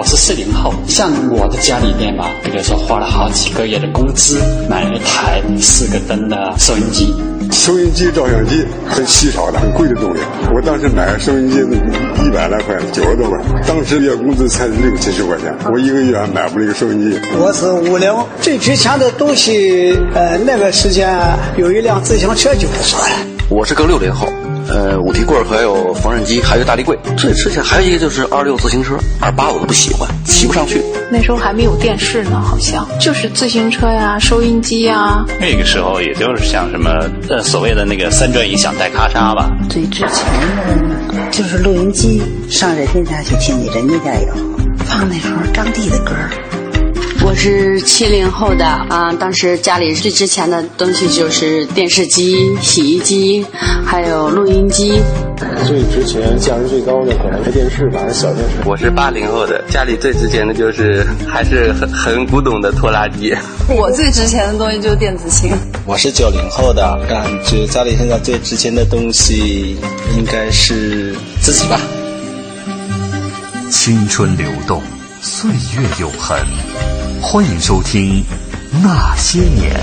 我是四零后，像我的家里面吧，比如说花了好几个月的工资买了一台四个灯的收音机。收音机、照相机很稀少的、很贵的东西。我当时买收音机一一百来块，九十多块。当时月工资才六七十块钱，我一个月还买不了一个收音机。我是五零，最值钱的东西，呃，那个时间有一辆自行车就不错了。我是个六零后。呃，五提棍还有缝纫机，还有大立柜。最之前还有一个就是二六自行车，二八我都不喜欢，骑不上去。那时候还没有电视呢，好像就是自行车呀、收音机呀。那个时候也就是像什么呃所谓的那个三转一响带咔嚓吧。最值钱的就是录音机，上人家家去听去，人家家有放那时候张帝的歌。我是七零后的啊，当时家里最值钱的东西就是电视机、洗衣机，还有录音机。最值钱、价值最高的可能是电视吧，小电视。我是八零后的，家里最值钱的就是还是很很古董的拖拉机。我最值钱的东西就是电子琴。我是九零后的，感觉家里现在最值钱的东西应该是自己吧。青春流动，岁月永恒。欢迎收听《那些年》。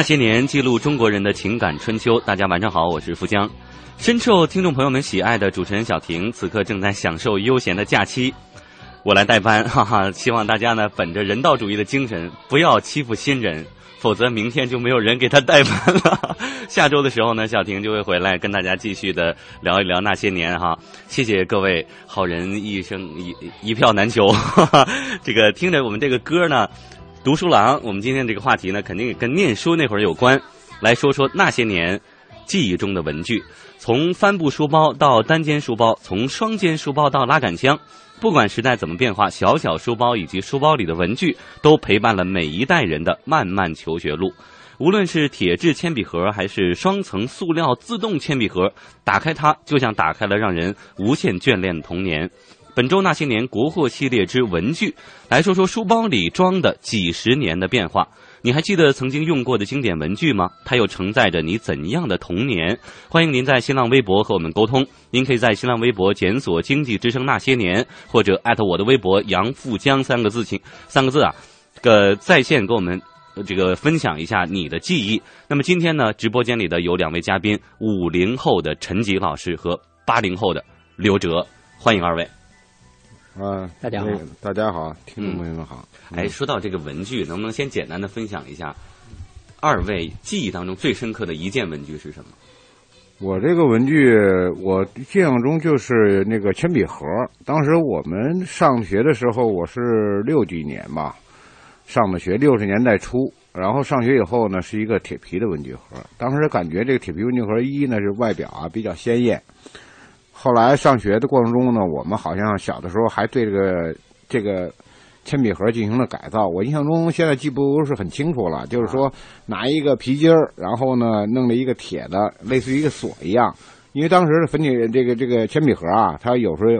那些年记录中国人的情感春秋。大家晚上好，我是富江，深受听众朋友们喜爱的主持人小婷，此刻正在享受悠闲的假期，我来代班，哈哈！希望大家呢，本着人道主义的精神，不要欺负新人，否则明天就没有人给他代班了。下周的时候呢，小婷就会回来跟大家继续的聊一聊那些年哈。谢谢各位好人一生一一票难求，哈哈！这个听着我们这个歌呢。读书郎，我们今天这个话题呢，肯定也跟念书那会儿有关。来说说那些年记忆中的文具，从帆布书包到单肩书包，从双肩书包到拉杆箱，不管时代怎么变化，小小书包以及书包里的文具都陪伴了每一代人的漫漫求学路。无论是铁质铅笔盒，还是双层塑料自动铅笔盒，打开它就像打开了让人无限眷恋的童年。本周那些年国货系列之文具，来说说书包里装的几十年的变化。你还记得曾经用过的经典文具吗？它又承载着你怎样的童年？欢迎您在新浪微博和我们沟通。您可以在新浪微博检索“经济之声那些年”，或者艾特我的微博“杨富江”三个字，请三个字啊，这个在线跟我们这个分享一下你的记忆。那么今天呢，直播间里的有两位嘉宾，五零后的陈吉老师和八零后的刘哲，欢迎二位。啊，大家好，大家好，听众朋友们好。哎，说到这个文具，能不能先简单的分享一下，二位记忆当中最深刻的一件文具是什么？我这个文具，我印象中就是那个铅笔盒。当时我们上学的时候，我是六几年吧，上的学，六十年代初。然后上学以后呢，是一个铁皮的文具盒。当时感觉这个铁皮文具盒，一呢是外表啊比较鲜艳。后来上学的过程中呢，我们好像小的时候还对这个这个铅笔盒进行了改造。我印象中现在记不是很清楚了，就是说拿一个皮筋儿，然后呢弄了一个铁的，类似于一个锁一样。因为当时的粉笔这个这个铅笔盒啊，它有时候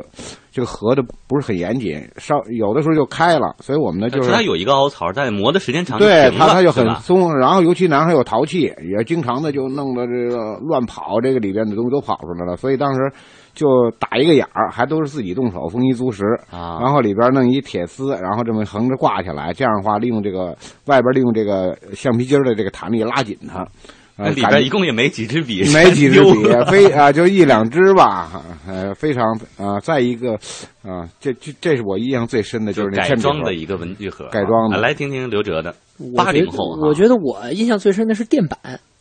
这个合的不是很严谨，稍有的时候就开了，所以我们呢就是它有一个凹槽，但磨的时间长，对它它就很松。然后尤其男孩有淘气，也经常的就弄得这个乱跑，这个里边的东西都跑出来了。所以当时。就打一个眼儿，还都是自己动手，丰衣足食啊。然后里边弄一铁丝，然后这么横着挂起来，这样的话，利用这个外边利用这个橡皮筋的这个弹力拉紧它。里边一共也没几支笔，没几支笔，非啊就一两支吧。呃，非常啊，再一个啊，这这这是我印象最深的，就是改装的一个文具盒，改装的。来听听刘哲的八零后，我觉得我印象最深的是电板。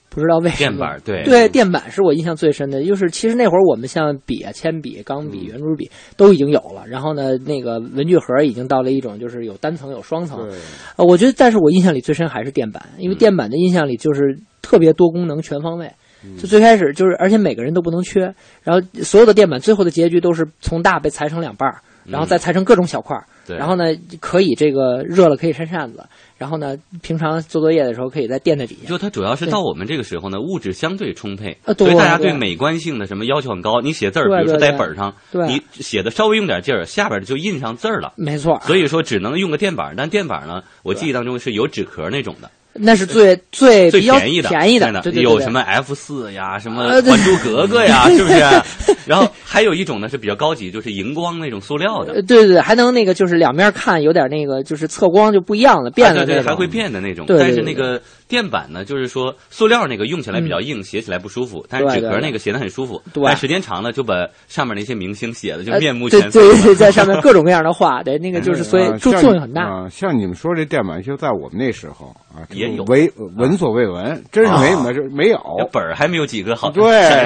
不知道为什么？对对，电板是我印象最深的。就是其实那会儿我们像笔啊、铅笔、钢笔、圆珠笔都已经有了，然后呢，那个文具盒已经到了一种就是有单层有双层。呃，我觉得，但是我印象里最深还是电板，因为电板的印象里就是特别多功能、全方位。就最开始就是，而且每个人都不能缺。然后所有的电板最后的结局都是从大被裁成两半儿，然后再裁成各种小块儿。然后呢，可以这个热了可以扇扇子。然后呢，平常做作业的时候可以在垫在底下。就它主要是到我们这个时候呢，物质相对充沛，所以大家对美观性的什么要求很高。你写字儿，比如说在本上，你写的稍微用点劲儿，下边就印上字儿了。没错。所以说只能用个垫板，但垫板呢，我记忆当中是有纸壳那种的。那是最最最便宜的，便宜的，有什么 F 四呀，什么《还珠格格》呀，是不是？然后还有一种呢是比较高级，就是荧光那种塑料的。对对对，还能那个就是两面看有点那个，就是测光就不一样了，变了。对对，还会变的那种。但是那个垫板呢，就是说塑料那个用起来比较硬，写起来不舒服。但是纸壳那个写的很舒服。对。时间长了就把上面那些明星写的就面目全非。对对，在 上面各种各样的画，对那个就是所以作用很大。像你们说这垫板，就在我们那时候啊，也有为闻所未闻，真是没没没有本儿还没有几个好。对，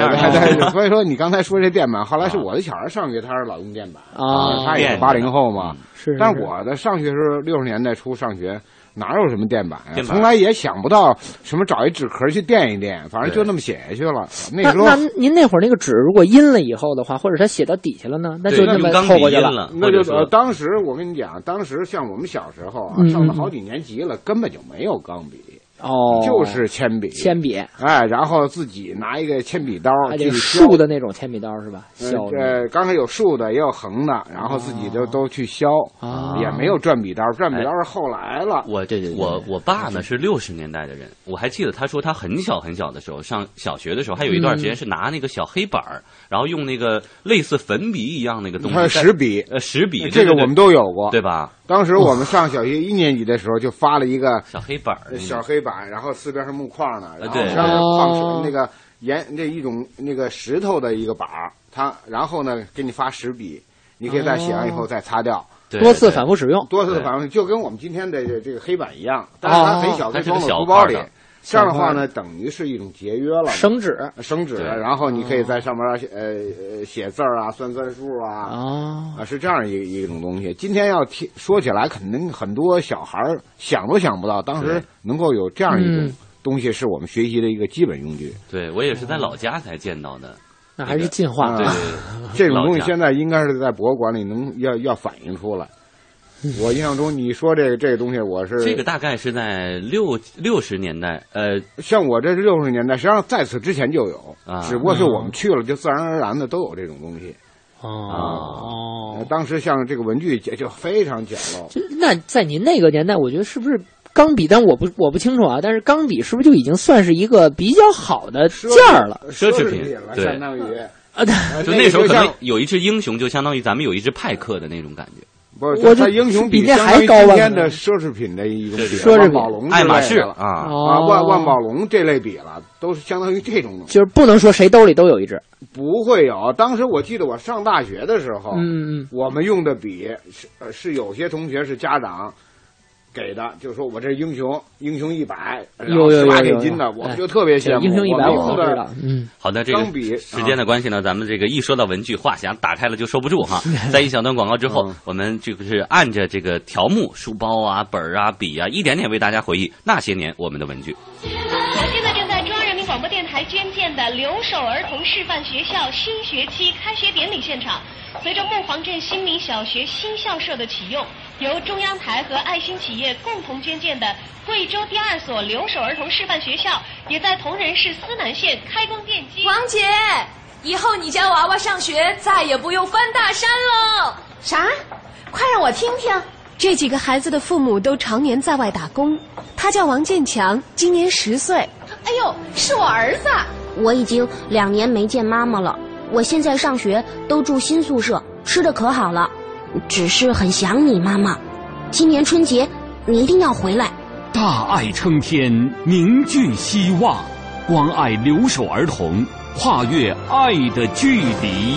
所以说你刚才说这垫板，后来是我。的小孩上学，他是老用垫板啊，他也是八零后嘛。是，但我的上学是六十年代初上学，哪有什么垫板呀？从来也想不到什么找一纸壳去垫一垫，反正就那么写下去了。那时候，那您那会儿那个纸如果阴了以后的话，或者它写到底下了呢，那就那么透过去了。那就当时我跟你讲，当时像我们小时候啊，上了好几年级了，根本就没有钢笔。哦，就是铅笔，铅笔，哎，然后自己拿一个铅笔刀，就竖的那种铅笔刀是吧？削，呃，刚才有竖的，也有横的，然后自己就都去削，啊，也没有转笔刀，转笔刀是后来了。我这我我爸呢是六十年代的人，我还记得他说他很小很小的时候上小学的时候，还有一段时间是拿那个小黑板儿，然后用那个类似粉笔一样那个东西，石笔，呃，石笔，这个我们都有过，对吧？当时我们上小学一年级的时候，就发了一个小黑板小黑板，然后四边是木框的，然后上面放那个岩那一种那个石头的一个板儿，它然后呢给你发石笔，你可以在写完以后再擦掉，多次反复使用，多次反复，就跟我们今天的这个黑板一样，但是它很小，可以装到书包里。这样的话呢，等于是一种节约了。省纸，省纸，然后你可以在上面呃写字儿啊，算算数啊，啊，是这样一一种东西。今天要听说起来，肯定很多小孩想都想不到，当时能够有这样一种东西，是我们学习的一个基本用具。对我也是在老家才见到的，那还是进化。对，这种东西现在应该是在博物馆里能要要反映出来。我印象中，你说这个这个东西，我是这个大概是在六六十年代，呃，像我这是六十年代，实际上在此之前就有，啊，只不过是我们去了，就自然而然的都有这种东西。哦，当时像这个文具就非常简陋。那在您那个年代，我觉得是不是钢笔？但我不我不清楚啊。但是钢笔是不是就已经算是一个比较好的件儿了？奢侈品了，相当于啊，就那时候可能有一只英雄，就相当于咱们有一只派克的那种感觉。不是，我它英雄比那还高今天的奢侈品的一个笔，奢侈宝龙、爱马仕啊啊啊，万万宝龙这类笔了，都是相当于这种。就是不能说谁兜里都有一支，不会有。当时我记得我上大学的时候，嗯嗯，我们用的笔是呃是有些同学是家长。给的，就是说我这英雄，英雄一百，有有十八点斤的，我们就特别羡慕。英雄一百我都知道，嗯，好的，这个时间的关系呢，咱们这个一说到文具，话匣打开了就收不住哈。在一小段广告之后，我们就是按着这个条目，书包啊、本儿啊、笔啊，一点点为大家回忆那些年我们的文具。广播电台捐建的留守儿童示范学校新学期开学典礼现场。随着木黄镇新民小学新校舍的启用，由中央台和爱心企业共同捐建的贵州第二所留守儿童示范学校，也在铜仁市思南县开工奠基。王姐，以后你家娃娃上学再也不用翻大山喽！啥？快让我听听。这几个孩子的父母都常年在外打工。他叫王建强，今年十岁。哎呦，是我儿子。我已经两年没见妈妈了。我现在上学都住新宿舍，吃的可好了，只是很想你妈妈。今年春节你一定要回来。大爱撑天，凝聚希望，关爱留守儿童，跨越爱的距离。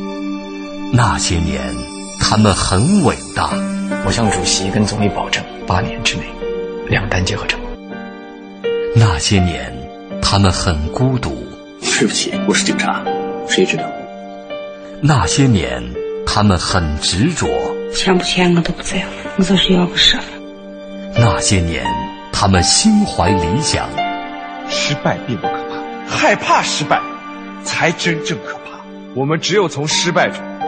那些年，他们很伟大。我向主席跟总理保证，八年之内，两弹结合成功。那些年，他们很孤独。对不起，我是警察，谁知道？那些年，他们很执着。钱不钱我都不在乎，我就是要个身份。那些年，他们心怀理想。失败并不可怕，害怕失败才真正可怕。我们只有从失败中。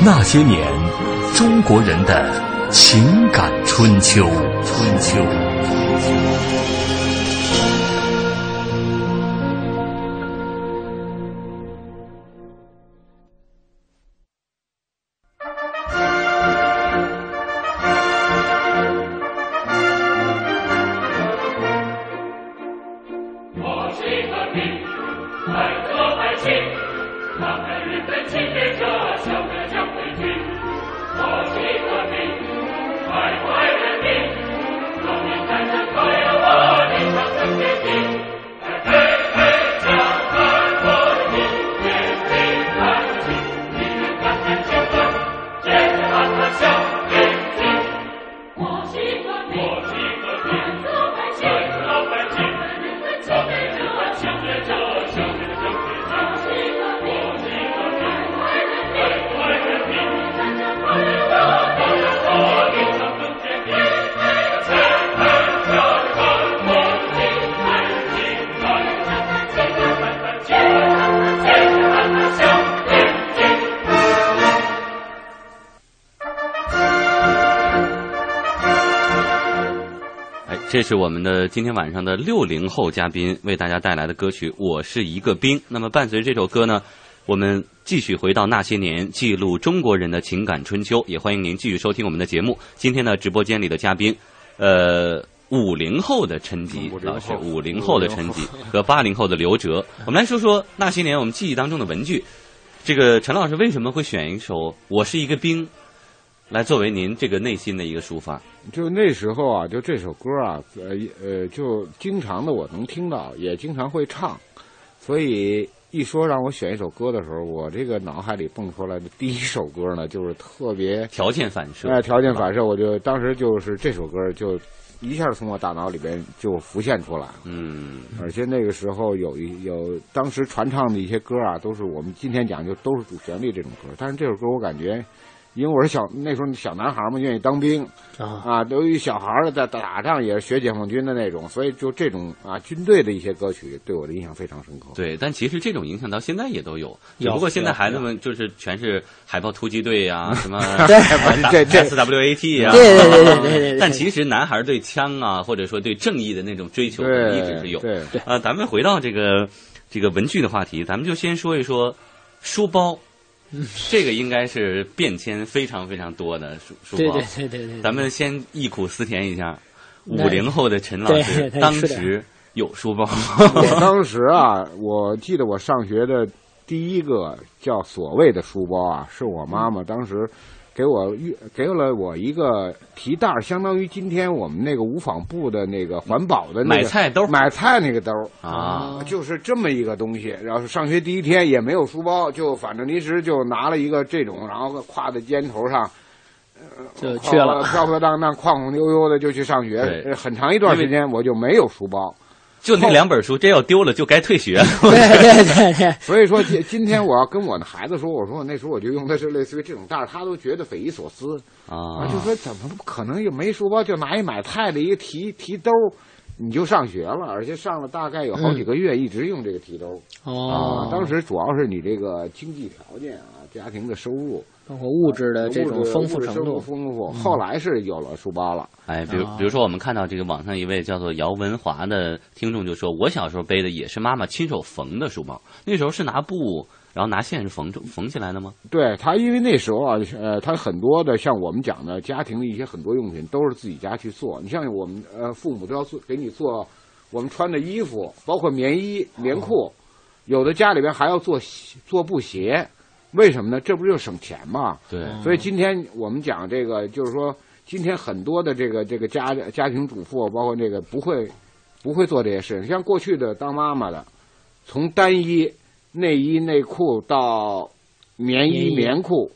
那些年，中国人的情感春秋。春秋。这是我们的今天晚上的六零后嘉宾为大家带来的歌曲《我是一个兵》。那么伴随这首歌呢，我们继续回到那些年，记录中国人的情感春秋。也欢迎您继续收听我们的节目。今天呢，直播间里的嘉宾，呃，五零后的陈吉老师，五零后的陈吉和八零后的刘哲，我们来说说那些年我们记忆当中的文具。这个陈老师为什么会选一首《我是一个兵》来作为您这个内心的一个抒发？就那时候啊，就这首歌啊，呃呃，就经常的我能听到，也经常会唱，所以一说让我选一首歌的时候，我这个脑海里蹦出来的第一首歌呢，就是特别条件反射，哎，条件反射，我就当时就是这首歌就一下从我大脑里边就浮现出来了。嗯，而且那个时候有一有当时传唱的一些歌啊，都是我们今天讲就都是主旋律这种歌，但是这首歌我感觉。因为我是小那时候小男孩嘛，愿意当兵啊，由于小孩在打仗也是学解放军的那种，所以就这种啊军队的一些歌曲对我的印象非常深刻。对，但其实这种影响到现在也都有，只不过现在孩子们就是全是海豹突击队呀，什么这这 S W A T 呀，对对对对对对。但其实男孩对枪啊，或者说对正义的那种追求，一直是有。对对。呃，咱们回到这个这个文具的话题，咱们就先说一说书包。这个应该是变迁非常非常多的书书包，对对对对。咱们先忆苦思甜一下，五零后的陈老师 当时有书包。我当时啊，我记得我上学的第一个叫所谓的书包啊，是我妈妈当时。给我给了我一个提袋相当于今天我们那个无纺布的那个环保的买菜兜，买菜那个兜啊，就是这么一个东西。然后上学第一天也没有书包，就反正临时就拿了一个这种，然后挎在肩头上，就去了，飘飘荡荡、晃晃悠悠的就去上学。很长一段时间我就没有书包。就那两本书，真要丢了就该退学。对对对对。所以说，今今天我要跟我的孩子说，我说我那时候我就用的是类似于这种袋他都觉得匪夷所思啊，就说怎么可能又没书包，就拿一买菜的一个提提兜，你就上学了，而且上了大概有好几个月，一直用这个提兜。哦。当时主要是你这个经济条件啊，家庭的收入。包括物质的这种丰富程度，丰富。后来是有了书包了。哎，比如比如说，我们看到这个网上一位叫做姚文华的听众就说：“我小时候背的也是妈妈亲手缝的书包，那时候是拿布，然后拿线是缝缝起来的吗？”对他，因为那时候啊，呃，他很多的像我们讲的家庭的一些很多用品都是自己家去做。你像我们呃，父母都要做给你做我们穿的衣服，包括棉衣、棉裤，有的家里边还要做做布鞋。为什么呢？这不就省钱吗？对，所以今天我们讲这个，就是说，今天很多的这个这个家家庭主妇，包括这个不会不会做这些事。像过去的当妈妈的，从单衣、内衣、内裤到棉衣、棉裤，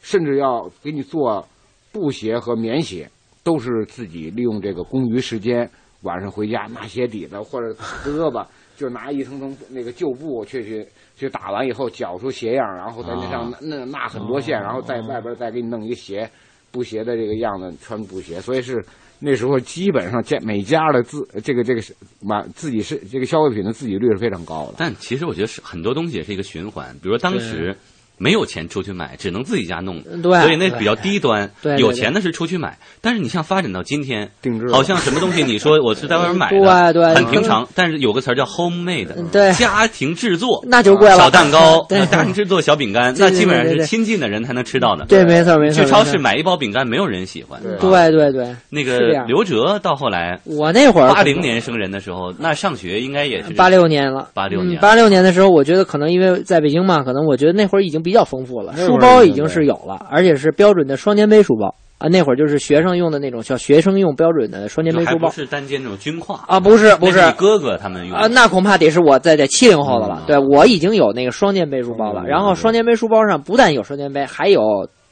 甚至要给你做布鞋和棉鞋，都是自己利用这个空余时间，晚上回家拿鞋底子或者胳膊，就拿一层层那个旧布去去。去打完以后绞出鞋样，然后在那上那纳很多线，然后在外边再给你弄一个鞋，布鞋的这个样子穿布鞋，所以是那时候基本上家每家的自这个这个是买自己是这个消费品的自给率是非常高的。但其实我觉得是很多东西也是一个循环，比如说当时。没有钱出去买，只能自己家弄，所以那比较低端。有钱的是出去买，但是你像发展到今天，好像什么东西你说我是在外面买的，很平常。但是有个词儿叫 homemade，对，家庭制作，那就贵了。小蛋糕，家庭制作小饼干，那基本上是亲近的人才能吃到的。对，没错没错。去超市买一包饼干，没有人喜欢。对对对，那个刘哲到后来，我那会儿八零年生人的时候，那上学应该也是八六年了。八六年，八六年的时候，我觉得可能因为在北京嘛，可能我觉得那会儿已经比较丰富了。书包已经是有了，而且是标准的双肩背书包啊！那会儿就是学生用的那种，叫学生用标准的双肩背书包，不是单肩那种军挎啊！不是不是，哥哥他们用啊，那恐怕得是我在在七零后的了。对我已经有那个双肩背书包了，然后双肩背书包上不但有双肩背，还有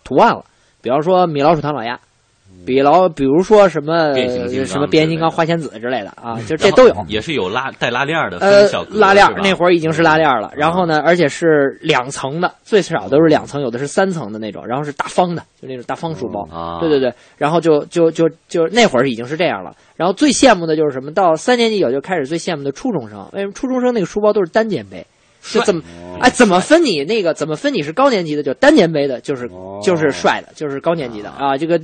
图案了，比方说米老鼠、唐老鸭。比老，比如说什么什么变形金刚、花仙子之类的啊，就这都有，也是有拉带拉链的，呃，拉链那会儿已经是拉链了。然后呢，而且是两层的，最少都是两层，有的是三层的那种。然后是大方的，就那种大方书包。对对对，然后就就就就那会儿已经是这样了。然后最羡慕的就是什么？到三年级有就开始最羡慕的初中生。为什么初中生那个书包都是单肩背？就怎么哎？怎么分你那个？怎么分你是高年级的就单肩背的？就是就是帅的，就是高年级的啊？这个。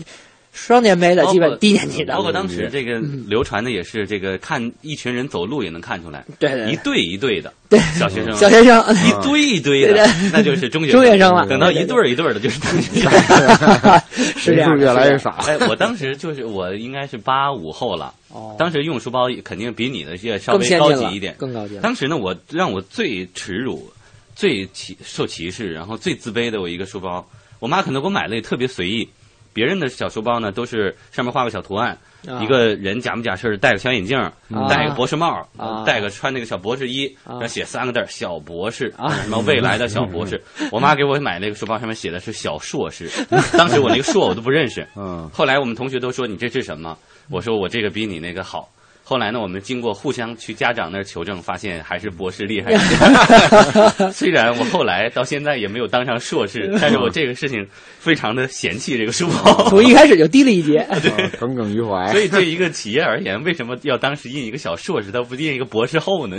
双肩背的，基本低年级的。包括当时这个流传的也是这个，看一群人走路也能看出来。对，一对一对的，对小学生，小学生一堆一堆的，那就是中学中学生了。等到一对一对的，就是中学生，是这样，越来越少。哎，我当时就是我应该是八五后了，当时用书包肯定比你的要稍微高级一点，更高级。当时呢，我让我最耻辱、最歧受歧视，然后最自卑的我一个书包，我妈可能给我买了也特别随意。别人的小书包呢，都是上面画个小图案，啊一个人假模假式地戴个小眼镜，啊戴个博士帽，啊戴个穿那个小博士衣，啊然后写三个字“小博士”，什么未来的小博士。我妈给我买那个书包，上面写的是“小硕士”，当时我那个硕我都不认识。嗯，后来我们同学都说你这是什么？我说我这个比你那个好。后来呢，我们经过互相去家长那儿求证，发现还是博士厉害一点。虽然我后来到现在也没有当上硕士，但是我这个事情非常的嫌弃这个书包。从一开始就低了一截。对，耿耿于怀。所以对一个企业而言，为什么要当时印一个小硕士，他不印一个博士后呢？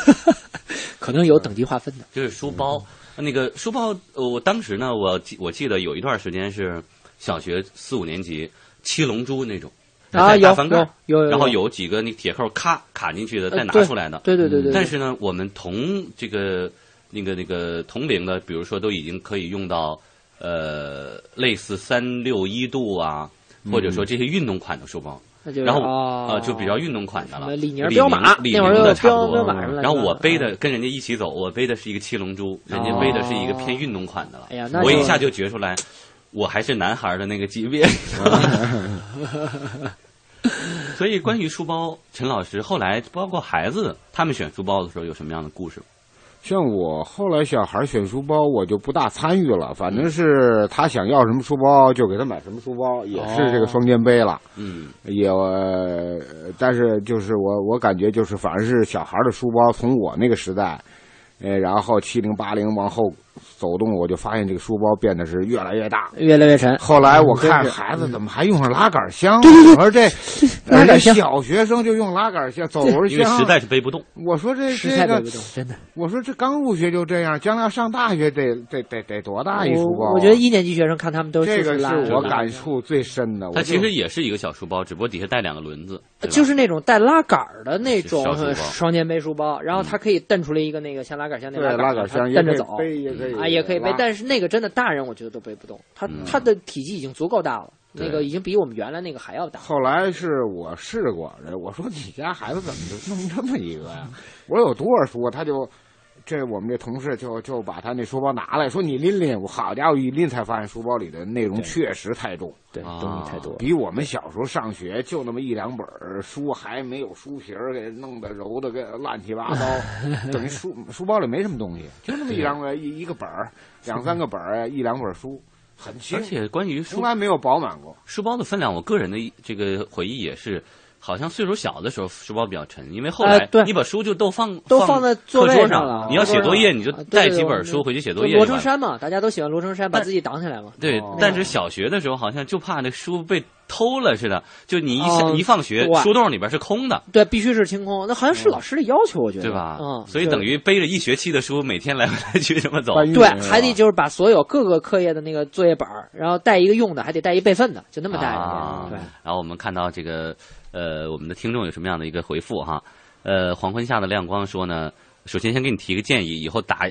可能有等级划分的。就是书包，那个书包，呃我当时呢，我记我记得有一段时间是小学四五年级，七龙珠那种。啊有翻盖有然后有几个那铁扣咔卡进去的，呃再拿出来的。对对对对对但是呢，我们同这个那个那个同龄的，比如说都已经可以用到呃类似三六一度啊，或者说这些运动款的书包。那就是然后哦呃，就比较运动款的了。李宁李彪马李那会儿有宁的差不多然后我背的跟人家一起走，我背的是一个七龙珠，人家背的是一个偏运动款的了。哎呀那我一下就觉出来，我还是男孩的那个级别。所以关于书包，陈老师后来包括孩子他们选书包的时候有什么样的故事？像我后来小孩选书包，我就不大参与了，反正是他想要什么书包就给他买什么书包，也是这个双肩背了。嗯，也，呃但是就是我我感觉就是反正是小孩的书包，从我那个时代，呃，然后七零八零往后走动，我就发现这个书包变得是越来越大。越来越沉。后来我看孩子怎么还用上拉杆箱？对对对我说这 拉杆箱小学生就用拉杆箱、走轮箱，因为实在是背不动。我说这这个实在背不动真的。我说这刚入学就这样，将来上大学得得得得多大一书包啊？我我觉得一年级学生看他们都这个是我感触最深的。它其实也是一个小书包，只不过底下带两个轮子，就是那种带拉杆儿的那种双肩背书包，然后它可以蹬出来一个那个像拉杆箱那对杆儿，拉杆箱蹬着走，啊，也可以背，但是那个真的大人我觉得都背不动，它嗯它的体积已经足够大了，那个已经比我们原来那个还要大。后来是我试过，我说你家孩子怎么就弄这么一个呀？我说有多少书啊？他就这我们这同事就就把他那书包拿来说你拎拎，我好家伙一拎才发现书包里的内容确实太重，对，啊东西太多。比我们小时候上学就那么一两本儿书，还没有书皮儿给弄得揉的跟乱七八糟，等于书书包里没什么东西，就那么一两个一一个本儿，两三个本儿，一两本书，很轻而，且关于书从来没有饱满过。书包的分量，我个人的这个回忆也是，好像岁数小的时候书包比较沉，因为后来你把书就都放都放放在座课桌位上了你要写作业你就带几本书回去写作业罗。成山嘛，大家都喜欢罗成山，把自己挡起来嘛。对，哦但是小学的时候好像就怕那书被偷了似的，就你一下、哦一放学，书洞里边是空的，对，必须是清空，那好像是老师的要求，我觉得，对吧？嗯，所以等于背着一学期的书，每天来回来去这么走。对，还得就是把所有各个课业的那个作业本，然后带一个用的，还得带一备份的，就那么带着。啊对，然后我们看到这个呃，我们的听众有什么样的一个回复哈？呃，黄昏下的亮光说呢，首先先给你提个建议，以后打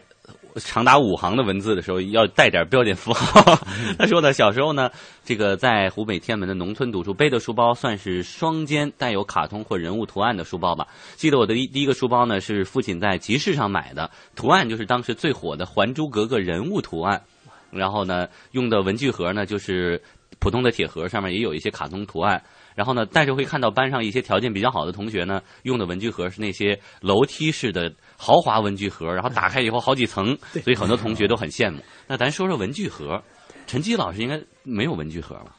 长达五行的文字的时候要带点标点符号。他说呢，小时候呢，这个在湖北天门的农村读书，背的书包算是双肩带有卡通或人物图案的书包吧。记得我的第第一个书包呢，是父亲在集市上买的，图案就是当时最火的《还珠格格》人物图案。然后呢，用的文具盒呢就是普通的铁盒，上面也有一些卡通图案。然后呢，但是会看到班上一些条件比较好的同学呢，用的文具盒是那些楼梯式的豪华文具盒，然后打开以后好几层，所以很多同学都很羡慕。那咱说说文具盒，陈基老师应该没有文具盒吧？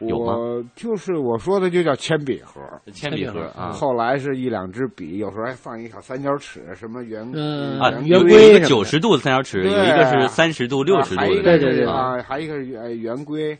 有吗？我就是我说的就叫铅笔盒，铅笔盒啊后来是一两支笔，有时候还放一小三角尺，什么圆嗯啊，圆规九十度的三角尺，有一个是三十度、六十度的，个是啊啊，还有一个是圆圆规，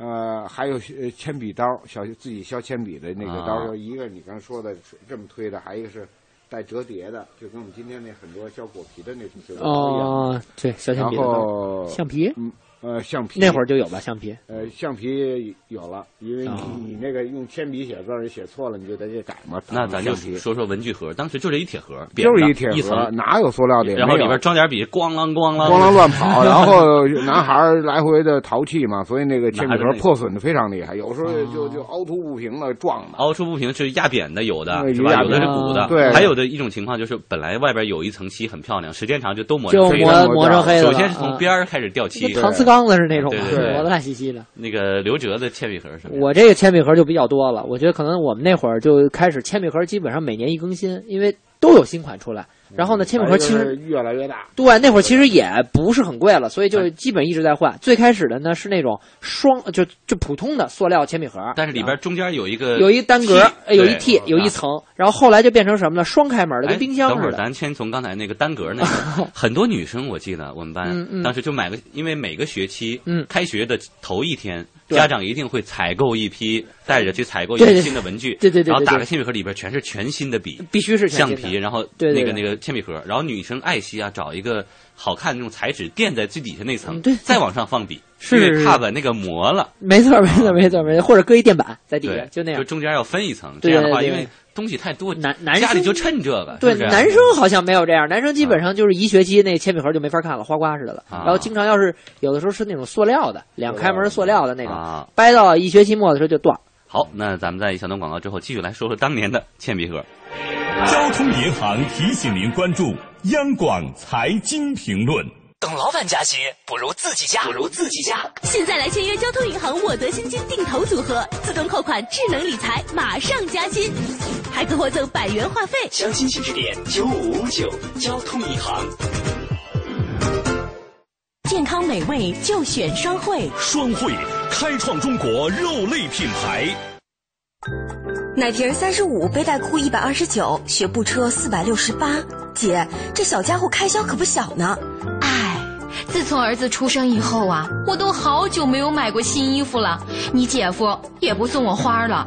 呃，还有呃铅笔刀，小自己削铅笔的那个刀，啊。一个你刚说的这么推的，还有一个是带折叠的，就跟我们今天那很多削果皮的那种折叠刀一样。哦，对，削铅笔的然后橡皮，嗯呃，橡皮。那会儿就有吧，橡皮。呃，橡皮有了，因为你、哦。你那个用铅笔写字儿写错了，你就得去改嘛。那咱就说说文具盒，当时就这一铁盒，就是一铁盒，哪有塑料的然后里边装点笔，咣啷咣啷，咣啷乱跑，然后 男孩儿来回的淘气嘛，所以那个铅笔盒破损的非常厉害，有时候就就凹凸不平的撞的。凹凸不平是压扁的，有的是吧？有的是鼓的，对。还有的一种情况就是本来外边有一层漆很漂亮，时间长就都磨就成黑磨磨成黑的了首先是从啊边儿开始掉漆，这搪瓷缸子是那种磨得烂兮兮的。那个刘哲的铅笔盒是？我这个铅笔盒就比较多了，我觉得可能我们那会儿就开始铅笔盒基本上每年一更新，因为都有新款出来。然后呢，铅笔盒其实越来越大。对，那会儿其实也不是很贵了，所以就基本一直在换。最开始的呢是那种双，就就普通的塑料铅笔盒，但是里边中间有一个有一单格，有一 T，有一啊层。然后后来就变成什么呢？双开门的，跟冰箱等会儿。咱先从刚才那个单格那个，很多女生我记得我们班当时就买个，因为每个学期嗯开学的头一天，家长一定会采购一批，带着去采购一批对对新的文具，对对对然后打开铅笔盒里边全是全新的笔，必须是橡皮，然后那个那个铅笔盒，然后女生爱惜啊，找一个好看的那种彩纸垫在最底下那层嗯对，再往上放笔，是是怕把那个磨了。没错，没错，没错，没错，或者搁一垫板在底下，，就那样就。中间要分一层，这样的话，因为东西太多，男男生家里就趁这个，对，男生好像没有这样，男生基本上就是一学期那铅笔盒就没法看了，花瓜似的了。啊然后经常要是有的时候是那种塑料的，两开门塑料的那种，啊。掰到一学期末的时候就断。好，那咱们在一小段广告之后，继续来说说当年的铅笔盒。交通银行提醒您关注央广财经评论。等老板加薪，不如自己加，不如自己加。现在来签约交通银行沃德新金定投组合，自动扣款，智能理财，马上加薪，还可获赠百元话费。详情请致电九五五九交通银行。健康美味就选双汇，双汇开创中国肉类品牌。奶瓶三十五，背带裤一百二十九，学步车四百六十八。姐，这小家伙开销可不小呢。唉，自从儿子出生以后啊，我都好久没有买过新衣服了。你姐夫也不送我花了。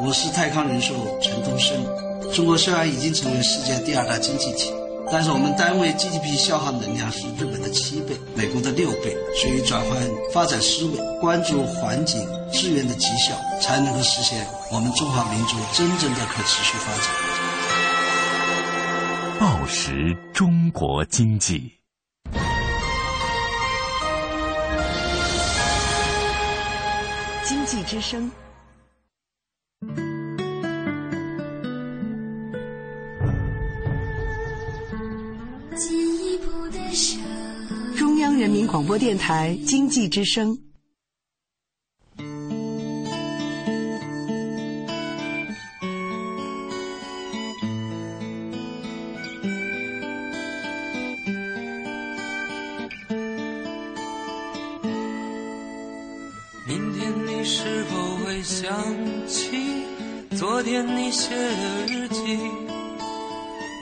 我是泰康人寿陈东升。中国虽然已经成为世界第二大经济体，但是我们单位 GDP 消耗能量是日本的七倍，美国的六倍。所以转换发展思维，关注环境资源的绩效，才能够实现我们中华民族真正的可持续发展。报时中国经济。经济之声。中央人民广播电台经济之声。明天你是否会想起昨天你写的日记？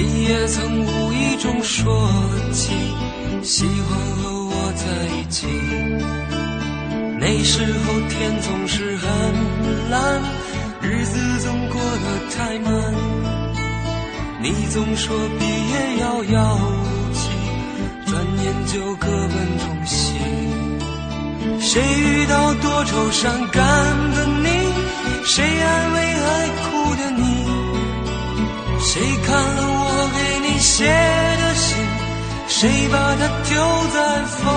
你也曾无意中说起，喜欢和我在一起。那时候天总是很蓝，日子总过得太慢，你总说毕业遥遥无期，转眼就各奔东西。谁遇到多愁善感的你？谁安慰爱哭的你？谁看了我你写的信？谁把它丢在风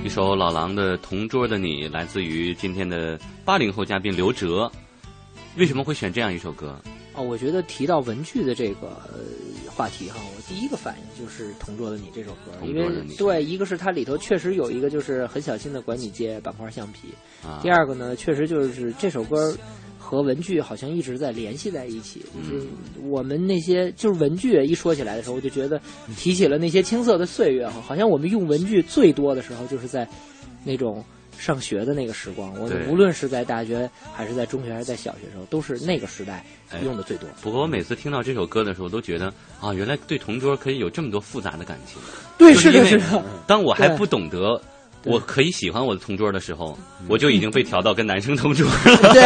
里？一首老狼的《同桌的你》来自于今天的八零后嘉宾刘哲。为什么会选这样一首歌？哦，我觉得提到文具的这个话题哈，我第一个反应就是《同桌的你》这首歌，因为对，一个是它里头确实有一个就是很小心的管你借板块橡皮，啊、第二个呢，确实就是这首歌和文具好像一直在联系在一起，就是我们那些就是文具一说起来的时候，我就觉得提起了那些青涩的岁月哈，好像我们用文具最多的时候就是在那种。上学的那个时光，我无论是在大学还是在中学还是在小学的时候，都是那个时代用的最多。不过我每次听到这首歌的时候，都觉得啊，原来对同桌可以有这么多复杂的感情。对，是的，是的。当我还不懂得我可以喜欢我的同桌的时候，我就已经被调到跟男生同桌了。对，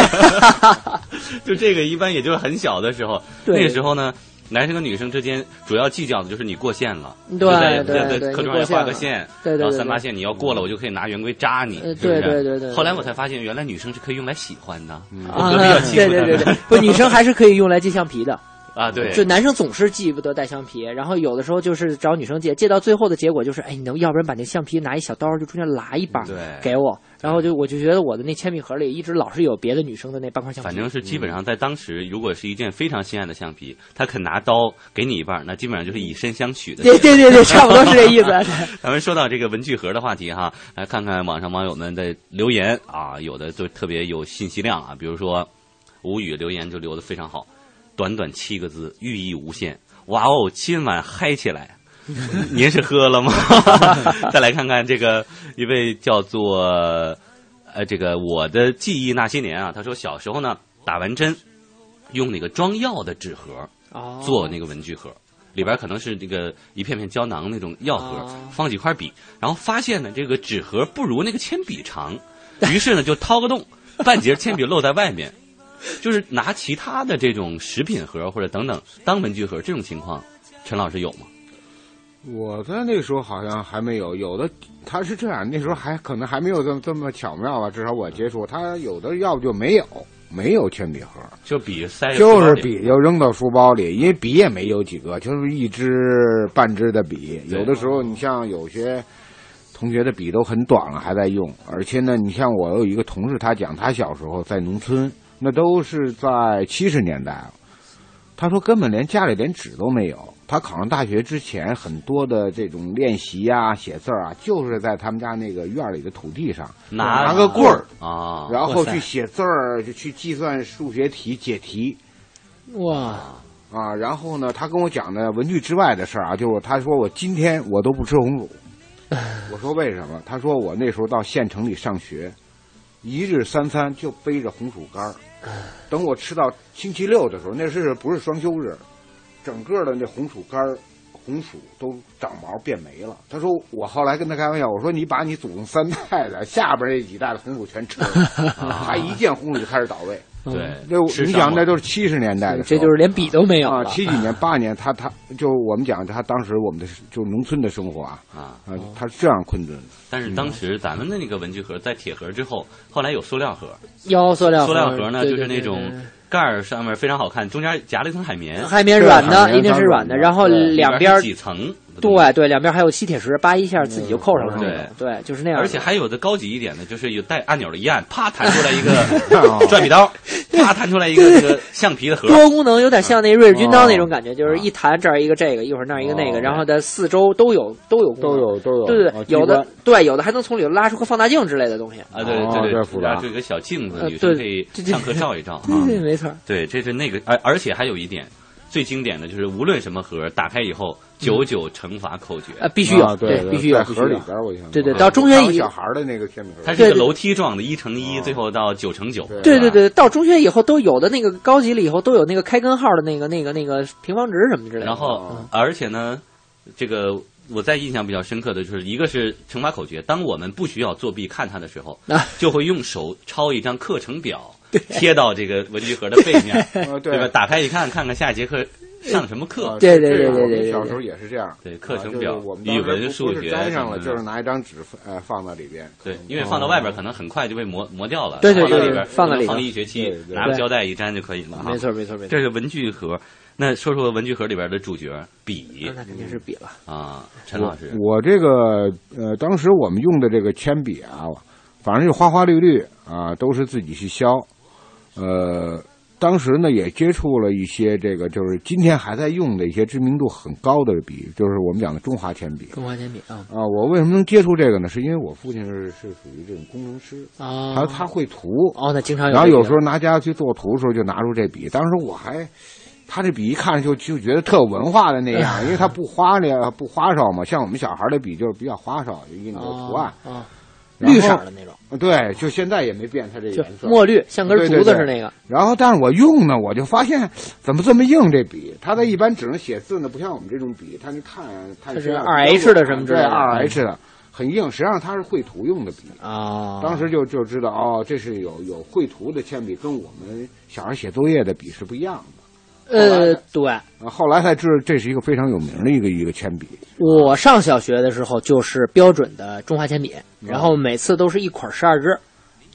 就这个一般也就是很小的时候，那个时候呢。男生跟女生之间主要计较的就是你过线了，对对对在课桌上画个线，对对，然后三八线你要过了，我就可以拿圆规扎你，对对对对。后来我才发现，原来女生是可以用来喜欢的，啊，对对对对，不，女生还是可以用来借橡皮的。啊，对，就男生总是记不得带橡皮，然后有的时候就是找女生借，借到最后的结果就是，哎，你能要不然把那橡皮拿一小刀就中间拉一把，对，给我，然后就我就觉得我的那铅笔盒里一直老是有别的女生的那半块橡皮。反正是基本上在当时，如果是一件非常心爱的橡皮，他肯拿刀给你一半，那基本上就是以身相许的。对对对对，差不多是这意思。咱们说到这个文具盒的话题哈，来看看网上网友们的留言啊，有的就特别有信息量啊，比如说吴语留言就留的非常好。短短七个字，寓意无限。哇哦，今晚嗨起来！您是喝了吗？再来看看这个一位叫做呃，这个我的记忆那些年啊，他说小时候呢打完针用那个装药的纸盒做那个文具盒，里边可能是这个一片片胶囊那种药盒，放几块笔，然后发现呢这个纸盒不如那个铅笔长，于是呢就掏个洞，半截铅笔露在外面。就是拿其他的这种食品盒或者等等当文具盒，这种情况，陈老师有吗？我在那个时候好像还没有，有的他是这样，那时候还可能还没有这么这么巧妙吧。至少我接触，他有的要不就没有，没有铅笔盒，就笔塞，就是笔就扔到书包里，因为笔也没有几个，就是一支半支的笔。有的时候你像有些同学的笔都很短了，还在用，而且呢，你像我有一个同事，他讲他小时候在农村。那都是在七十年代了，他说根本连家里连纸都没有。他考上大学之前，很多的这种练习啊、写字啊，就是在他们家那个院里的土地上拿个棍儿啊，然后去写字儿，就去计算数学题、解题。哇啊！然后呢，他跟我讲的文具之外的事儿啊，就是他说我今天我都不吃红薯。我说为什么？他说我那时候到县城里上学，一日三餐就背着红薯干儿。等我吃到星期六的时候，那是不是双休日？整个的那红薯干红薯都长毛变没了。他说，我后来跟他开玩笑，我说你把你祖宗三代的下边那几代的红薯全吃了，他一见红薯就开始倒胃。对，那你讲那都是七十年代的，这就是连笔都没有啊。七几年、八年，他他就我们讲他当时我们的就是农村的生活啊啊，他是这样困顿的。但是当时咱们的那个文具盒在铁盒之后，后来有塑料盒，有塑料塑料盒呢，就是那种盖儿上面非常好看，中间夹了一层海绵，海绵软的，一定是软的，然后两边几层。对对，两边还有吸铁石，扒一下自己就扣上了。对对，就是那样。而且还有的高级一点的，就是有带按钮的，一按，啪弹出来一个 转笔刀，啪弹出来一个这个橡皮的盒。多功能，有点像那瑞士军刀那种感觉，就是一弹这儿一个这个，一会儿那儿一个那个，然后在四周都有都有都有都有。对对对，有的对有的还能从里头拉出个放大镜之类的东西。啊对对对，复杂，就一个小镜子，女生可以上课照一照。对，没错。对，这是那个，而而且还有一点。最经典的就是无论什么盒，打开以后九九乘法口诀。啊，必须有，对，必须有盒里边我想对对，到中学以小孩的那个铅笔盒，它是一个楼梯状的，一乘一，最后到九乘九。对。对对，到中学以后都有的那个高级了以后都有那个开根号的那个那个那个平方值什么之类的。然后而且呢，这个我在印象比较深刻的就是一个是乘法口诀，当我们不需要作弊看它的时候，啊。就会用手抄一张课程表贴到这个文具盒的背面，呃 对。吧？打开一看，看看下一节课上什么课。对对对对对小时候也是这样。对课程表我们语文、数学粘上了，就是拿一张纸呃放到里边。对，因为放到外边可能很快就被磨磨掉了，对对对对放到里边放到里头一学期拿个胶带一粘就可以了哈。没错没错没错这是文具盒，那说说文具盒里边的主角笔。那肯定是笔了啊，陈老师。我这个呃，当时我们用的这个铅笔啊，反正就花花绿绿啊，都是自己去削。呃，当时呢也接触了一些这个，就是今天还在用的一些知名度很高的笔，就是我们讲的中华铅笔。中华铅笔啊啊，我为什么能接触这个呢？是因为我父亲是是属于这种工程师啊他他会涂哦，那经常有然后有时候拿家去做图的时候就拿出这笔，当时我还。他这笔一看就就觉得特有文化的那样，因为他不花呢，不花哨嘛。像我们小孩的笔就是比较花哨，就印的图案，啊，绿色的那种，对，就现在也没变，它这就颜色墨绿，像根竹子似的那个。然后，但是我用呢，我就发现怎么这么硬这笔？它在一般只能写字呢，不像我们这种笔，它那碳碳它是纤啊 2H 的什么之类二 H 的，很硬。实际上它是绘图用的笔啊。当时就就知道哦，这是有有绘图的铅笔，跟我们小孩写作业的笔是不一样的。呃，对，啊后来才知道这是一个非常有名的一个一个铅笔。我上小学的时候就是标准的中华铅笔，嗯然后每次都是一捆十二支，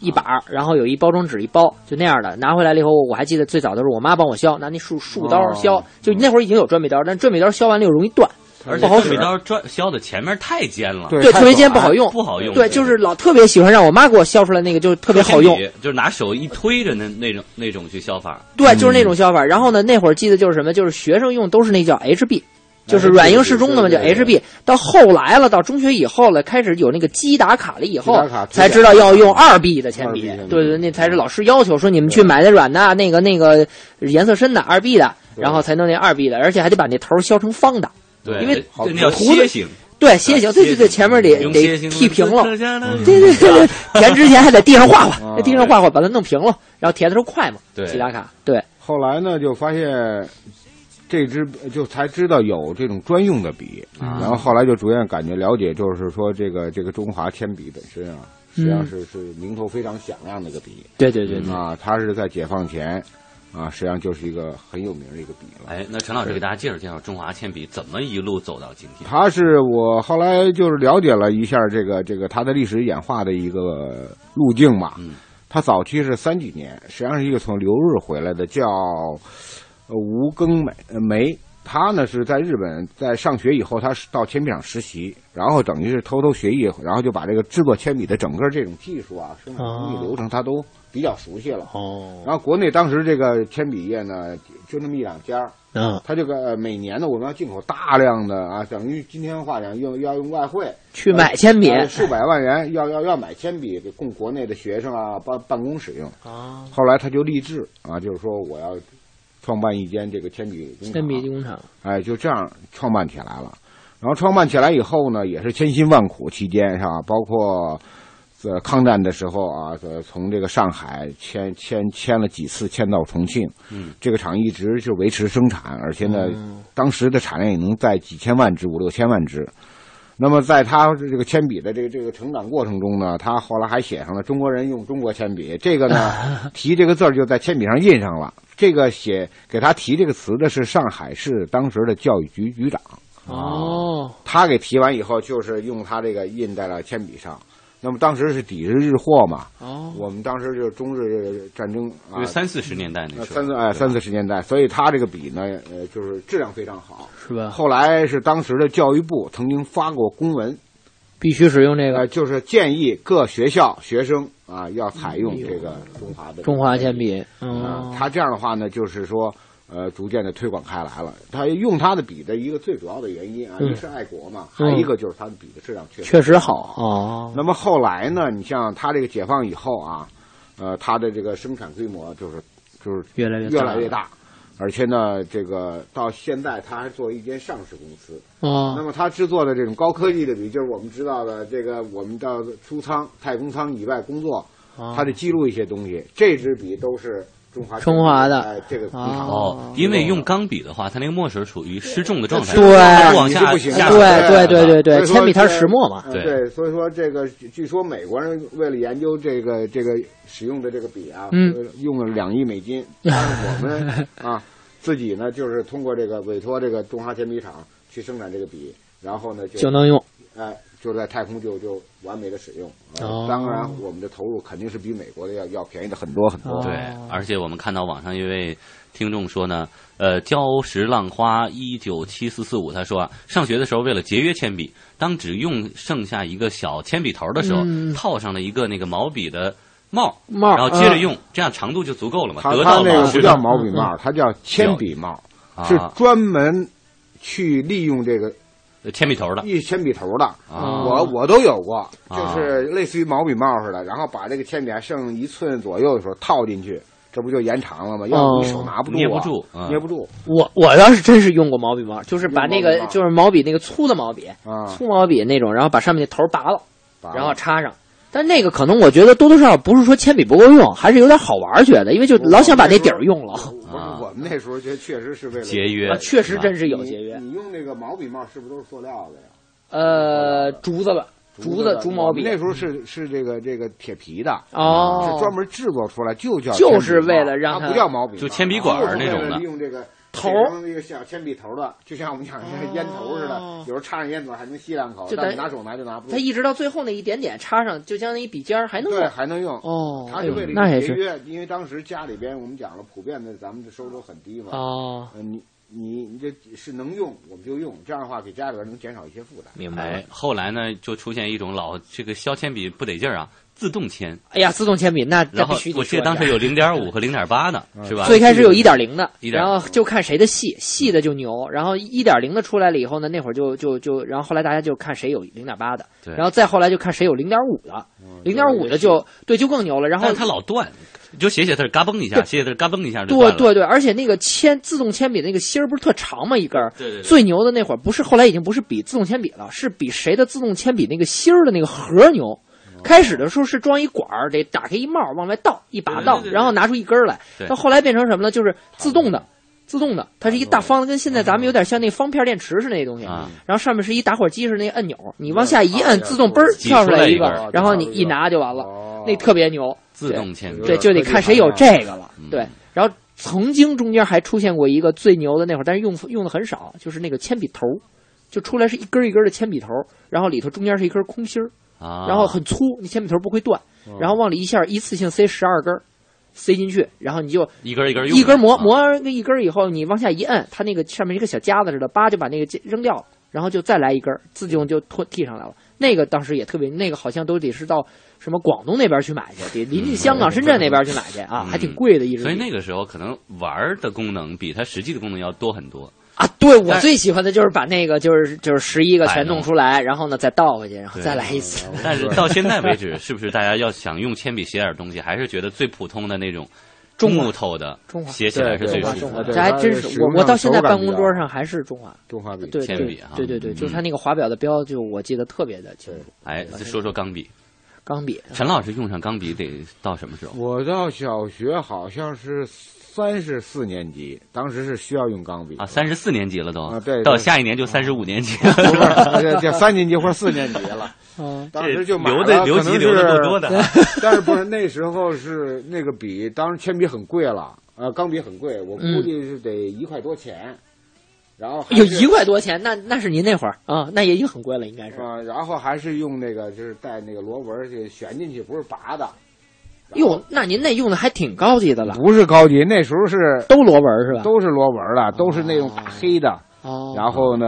一把儿，然后有一包装纸一包，就那样的。拿回来了以后，我还记得最早的是我妈帮我削，拿那树树刀哦削，就那会儿已经有转笔刀，但转笔刀削完了又容易断，而且不好使转笔。刀转削的前面太尖了，对，特别尖不好用，不好用。对，就是老特别喜欢让我妈给我削出来那个，就特别好用。，就是拿手一推着那那种那种去削法。对，就是那种削法。然后呢，那会儿记得就是什么，就是学生用都是那叫 HB，就是软硬适中的嘛，叫 HB。到后来了，到中学以后了，开始有那个机打卡了以后才知道要用二 B 的铅笔二 B 铅。笔对对，那才是老师要求说你们去买那软的，那个那个颜色深的二 B 的，然后才弄那二 B 的，而且还得把那头削成方的。对，因为这那叫涂的楔形。对，楔形，对对对，前面得得剃平了。对对对对，填之前还在地上画画，啊在地上画画，把它弄平了，然后填的时候快嘛。对基达卡，对。后来呢，就发现这支就才知道有这种专用的笔，啊然后后来就逐渐感觉了解，就是说这个这个中华铅笔本身啊，实际上是、是名头非常响亮的一个笔。对对对对啊，它是在解放前啊，实际上就是一个很有名的一个笔了。哎，那陈老师给大家介绍介绍中华铅笔怎么一路走到今天。它是我后来就是了解了一下这个这个它的历史演化的一个路径嘛。嗯，它早期是三几年，实际上是一个从留日回来的，叫呃吴庚美呃梅。他呢是在日本在上学以后，他是到铅笔厂实习，然后等于是偷偷学艺，然后就把这个制作铅笔的整个这种技术啊、生产工艺流程，他都比较熟悉了。哦，然后国内当时这个铅笔业呢，就那么一两家，嗯，他这个每年呢，我们要进口大量的啊，等于今天话讲用要用外汇去买铅笔呃数百万元要要要买铅笔给供国内的学生啊办办公使用。啊，后来他就立志啊，就是说我要创办一间这个铅笔工厂，铅笔工厂。哎，就这样创办起来了。然后创办起来以后呢，也是千辛万苦期间，是吧？包括在抗战的时候啊，呃从这个上海迁迁迁了几次，迁到重庆。嗯，这个厂一直就维持生产，而且呢，当时的产量也能在几千万支、五六千万支。那么在他这个铅笔的这个这个成长过程中呢，他后来还写上了“中国人用中国铅笔”这个呢，提这个字儿就在铅笔上印上了。这个写给他提这个词的是上海市当时的教育局局长。哦，他给提完以后，就是用他这个印在了铅笔上。那么当时是抵制日货嘛？哦，我们当时就是中日战争啊，因为三四十年代那时候，呃三四哎三四十年代，所以他这个笔呢，呃，就是质量非常好。是吧？后来是当时的教育部曾经发过公文，必须使用这个呃，就是建议各学校学生啊要采用这个中华的中华铅笔。啊嗯，，他这样的话呢，就是说，呃，逐渐的推广开来了。他用他的笔的一个最主要的原因啊，嗯一是爱国嘛，嗯还一个就是他的笔的质量确实确实好哦。那么后来呢，你像他这个解放以后啊，呃，他的这个生产规模就是就是越来越越来越大，而且呢，这个到现在他还做一间上市公司。哦那么他制作的这种高科技的笔，就是我们知道的这个，我们到出舱、太空舱以外工作，哦他得记录一些东西。这支笔都是中华中华的哎这个工厂哦，因为用钢笔的话，它那个墨水属于失重的状态，对它不往下不行的下对对对对对，铅笔它是石墨嘛，呃对，所以说这个据说美国人为了研究这个这个使用的这个笔啊，用了两亿美金。我们啊自己呢，就是通过这个委托这个中华铅笔厂去生产这个笔，然后呢就能用，哎，就在太空就就完美的使用。呃哦当然，我们的投入肯定是比美国的要要便宜的很多很多。对，而且我们看到网上一位听众说呢，呃，礁石浪花一九七四四五，他说啊，上学的时候为了节约铅笔，当只用剩下一个小铅笔头的时候，嗯。套上了一个那个毛笔的帽，帽然后接着嗯。用，这样长度就足够了嘛，它得到它那个不叫毛笔帽，它叫铅笔帽，啊是专门去利用这个铅笔头的。一铅笔头的。啊我我都有过，就啊是类似于毛笔帽似的，然后把这个铅笔还剩一寸左右的时候套进去，这不就延长了吗？要不你手拿不住啊，捏不住嗯捏不住。我我倒是真是用过毛笔帽，就是把那个就是毛笔那个粗的毛笔，啊粗毛笔那种，然后把上面那头拔了，拔了然后插上。但那个可能我觉得多多少少不是说铅笔不够用，还是有点好玩儿觉得，因为就老想把那底儿用了。不是我们那时候觉得确实是为了节约啊确实真是有节约你用那个毛笔帽是不是都是塑料的呀？呃，竹子吧，竹子竹毛笔那时候是是这个这个铁皮的哦是专门制作出来就叫就是为了让它它不叫毛笔，就铅笔管那种的头写成一个小铅笔头的，就像我们讲像烟头似的，有时候插上烟嘴还能吸两口，就等但你拿手拿就拿不住。它一直到最后那一点点插上，就相当于笔尖儿还能用对还能用哦它是为了一那也是个节约，因为当时家里边我们讲了，普遍的咱们的收入很低嘛。哦呃你你你这是能用我们就用，这样的话给家里边能减少一些负担。明白哎，后来呢，就出现一种老这个削铅笔不得劲儿啊，自动铅。哎呀，自动铅笔那那然后必须得我记得当时有零点五和零点八的，是吧？最开始有一点零的，然后就看谁的细，细的就牛。然后一点零的出来了以后呢，那会儿就就就，然后后来大家就看谁有零点八的，对然后再后来就看谁有零点五的，零点五的就对就更牛了。然后它老断，你就写写字嘎嘣一下，写写字嘎嘣一下就断了。对对对，而且那个铅自动铅笔那个芯儿不是特长吗？一根儿对对对最牛的那会儿不是后来已经不是比自动铅笔了，是比谁的自动铅笔那个芯儿的那个盒牛。哦开始的时候是装一管儿，得打开一帽儿往外倒一把倒然后拿出一根儿来。到后来变成什么呢？就是自动的，自动的，它是一大方的，跟现在咱们有点像那方片电池似的那东西。啊然后上面是一打火机似的那按钮，你往下一摁，自动嘣儿跳出来一个，然后你一拿就完了，那特别牛。自动铅笔对，就得看谁有这个了。嗯对，然后曾经中间还出现过一个最牛的那会儿，但是用用的很少，就是那个铅笔头，就出来是一根儿一根儿的铅笔头，然后里头中间是一根空心儿，啊，然后很粗，那铅笔头不会断，然后往里一下一次性塞十二根，塞进去，然后你就一根一根用一根磨啊磨那一根以后，你往下一摁，它那个上面一个小夹子似的，叭就把那个扔掉了，然后就再来一根，自动就脱剔上来了。那个当时也特别，那个好像都得是到什么广东那边去买去，得临近香港、深圳那边去买去啊，还挺贵的一支笔。嗯所以那个时候可能玩的功能比它实际的功能要多很多。啊，对我最喜欢的就是把那个就是就是十一个全弄出来，然后呢再倒回去，然后再来一次。但是到现在为止，是不是大家要想用铅笔写点东西，还是觉得最普通的那种中木头的中华写起来是最舒服的？这还真是我我到现在办公桌上还是中华中华笔铅笔啊对对对，就是嗯它那个华表的标，就我记得特别的清楚。哎，再说说钢笔，钢笔，陈老师用上钢笔得到什么时候？我到小学好像是三十四年级，当时是需要用钢笔啊，三十四年级了都。啊对对。到下一年就三十五年级 不是这这三年级或者四年级了。嗯，当时就买留的留级留的是够多的。但是不是那时候是那个笔，当时铅笔很贵了，呃，钢笔很贵，我估计是得一块多钱。然后有一块多钱，那那是您那会儿啊，那也已经很贵了，应该是。啊，然后还是用那个就是带那个螺纹儿去旋进去，不是拔的，哟，那您那用的还挺高级的了，不是高级，那时候是都螺纹是吧？都是螺纹的，都是那种大黑的。哦，然后呢，